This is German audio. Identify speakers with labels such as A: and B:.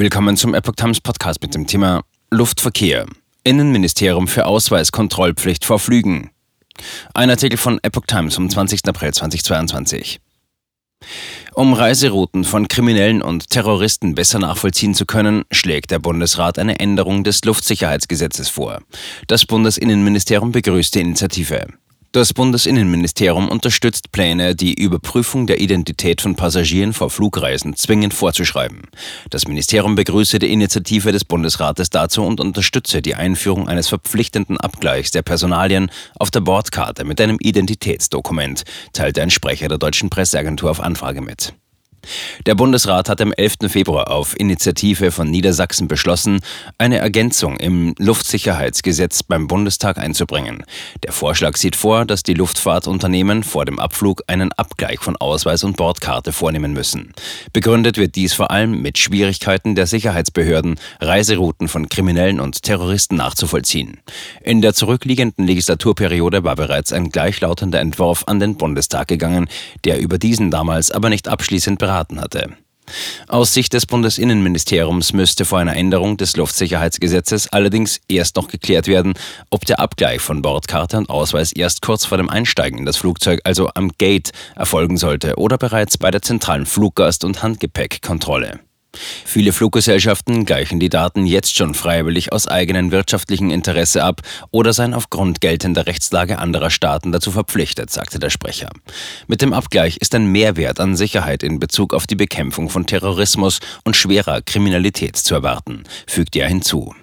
A: Willkommen zum Epoch Times Podcast mit dem Thema Luftverkehr. Innenministerium für Ausweiskontrollpflicht vor Flügen. Ein Artikel von Epoch Times vom 20. April 2022. Um Reiserouten von Kriminellen und Terroristen besser nachvollziehen zu können, schlägt der Bundesrat eine Änderung des Luftsicherheitsgesetzes vor. Das Bundesinnenministerium begrüßt die Initiative. Das Bundesinnenministerium unterstützt Pläne, die Überprüfung der Identität von Passagieren vor Flugreisen zwingend vorzuschreiben. Das Ministerium begrüße die Initiative des Bundesrates dazu und unterstütze die Einführung eines verpflichtenden Abgleichs der Personalien auf der Bordkarte mit einem Identitätsdokument, teilte ein Sprecher der deutschen Presseagentur auf Anfrage mit. Der Bundesrat hat am 11. Februar auf Initiative von Niedersachsen beschlossen, eine Ergänzung im Luftsicherheitsgesetz beim Bundestag einzubringen. Der Vorschlag sieht vor, dass die Luftfahrtunternehmen vor dem Abflug einen Abgleich von Ausweis und Bordkarte vornehmen müssen. Begründet wird dies vor allem mit Schwierigkeiten der Sicherheitsbehörden, Reiserouten von Kriminellen und Terroristen nachzuvollziehen. In der zurückliegenden Legislaturperiode war bereits ein gleichlautender Entwurf an den Bundestag gegangen, der über diesen damals aber nicht abschließend beraten hatte. Aus Sicht des Bundesinnenministeriums müsste vor einer Änderung des Luftsicherheitsgesetzes allerdings erst noch geklärt werden, ob der Abgleich von Bordkarte und Ausweis erst kurz vor dem Einsteigen in das Flugzeug, also am Gate, erfolgen sollte oder bereits bei der zentralen Fluggast- und Handgepäckkontrolle. Viele Fluggesellschaften gleichen die Daten jetzt schon freiwillig aus eigenem wirtschaftlichen Interesse ab oder seien aufgrund geltender Rechtslage anderer Staaten dazu verpflichtet, sagte der Sprecher. Mit dem Abgleich ist ein Mehrwert an Sicherheit in Bezug auf die Bekämpfung von Terrorismus und schwerer Kriminalität zu erwarten, fügte er hinzu.